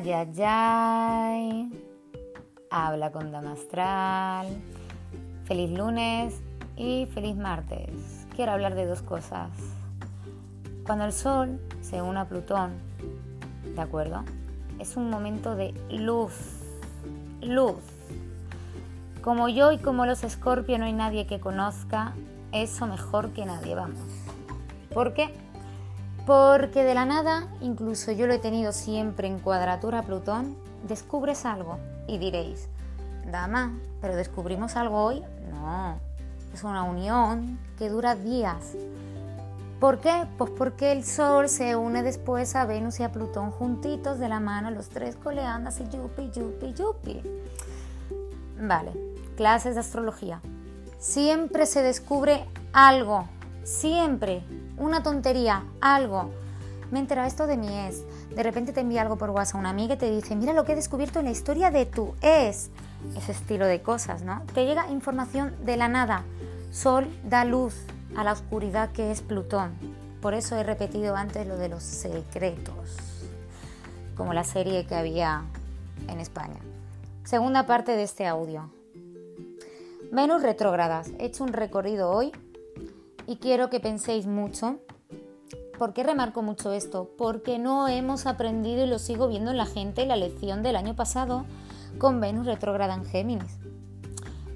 Ay. Habla con Damastral. Feliz lunes y feliz martes. Quiero hablar de dos cosas. Cuando el Sol se une a Plutón, ¿de acuerdo? Es un momento de luz. Luz. Como yo y como los Escorpio no hay nadie que conozca eso mejor que nadie, vamos. ¿Por qué? Porque de la nada, incluso yo lo he tenido siempre en cuadratura Plutón, descubres algo y diréis, dama, pero descubrimos algo hoy. No, es una unión que dura días. ¿Por qué? Pues porque el Sol se une después a Venus y a Plutón juntitos de la mano, los tres coleando así, yupi, yupi, yupi. Vale, clases de astrología. Siempre se descubre algo, siempre, una tontería, algo. Me entera esto de mi ex. De repente te envía algo por WhatsApp una amiga y te dice, mira lo que he descubierto en la historia de tu ex. Ese estilo de cosas, ¿no? Te llega información de la nada. Sol da luz a la oscuridad que es Plutón. Por eso he repetido antes lo de los secretos, como la serie que había en España. Segunda parte de este audio. Venus retrógradas. He hecho un recorrido hoy y quiero que penséis mucho. ¿Por qué remarco mucho esto? Porque no hemos aprendido y lo sigo viendo en la gente la lección del año pasado con Venus retrógrada en Géminis.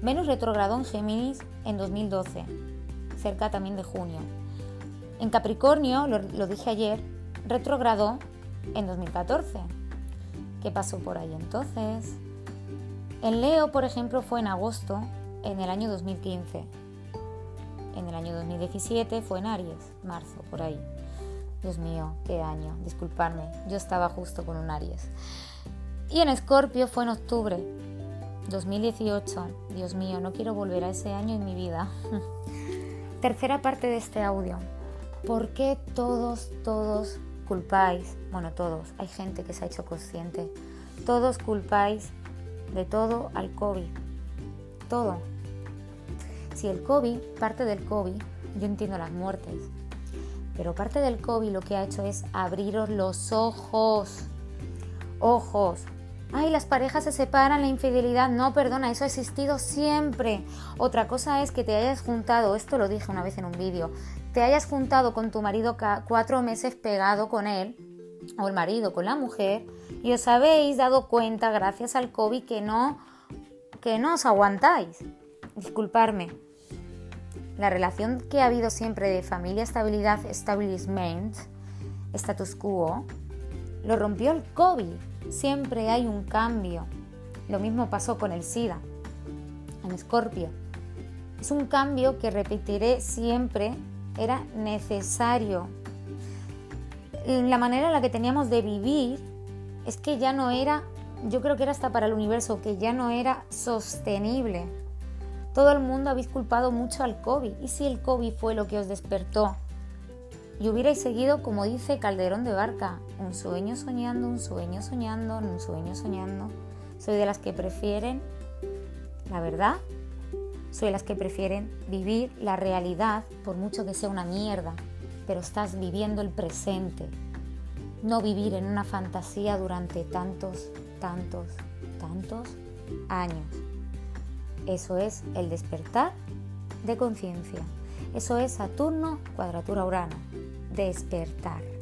Venus retrogradó en Géminis en 2012, cerca también de junio. En Capricornio, lo, dije ayer, retrogradó en 2014. ¿Qué pasó por ahí entonces? En Leo, por ejemplo, fue en agosto en el año 2015. En el año 2017 fue en Aries, marzo, por ahí. Dios mío, qué año, disculpadme, yo estaba justo con un Aries. Y en Escorpio fue en octubre 2018. Dios mío, no quiero volver a ese año en mi vida. Tercera parte de este audio. ¿Por qué todos, todos culpáis? Bueno, todos, hay gente que se ha hecho consciente. Todos culpáis de todo al COVID. Todo. Si el COVID, parte del COVID, yo entiendo las muertes, pero parte del COVID lo que ha hecho es abriros los ojos. Ojos. Ay, las parejas se separan, la infidelidad. No, perdona, eso ha existido siempre. Otra cosa es que te hayas juntado, esto lo dije una vez en un vídeo, te hayas juntado con tu marido cuatro meses pegado con él, o el marido con la mujer, y os habéis dado cuenta, gracias al COVID, que no, que no os aguantáis. Disculparme. La relación que ha habido siempre de familia, estabilidad, establishment, status quo, lo rompió el COVID. Siempre hay un cambio. Lo mismo pasó con el SIDA, en Escorpio. Es un cambio que repetiré siempre, era necesario. La manera en la que teníamos de vivir es que ya no era, yo creo que era hasta para el universo, que ya no era sostenible. Todo el mundo habéis culpado mucho al COVID. ¿Y si el COVID fue lo que os despertó? Y hubierais seguido, como dice Calderón de Barca, un sueño soñando, un sueño soñando, un sueño soñando. Soy de las que prefieren, la verdad, soy de las que prefieren vivir la realidad, por mucho que sea una mierda, pero estás viviendo el presente. No vivir en una fantasía durante tantos, tantos, tantos años. Eso es el despertar de conciencia. Eso es Saturno, cuadratura Urano. Despertar.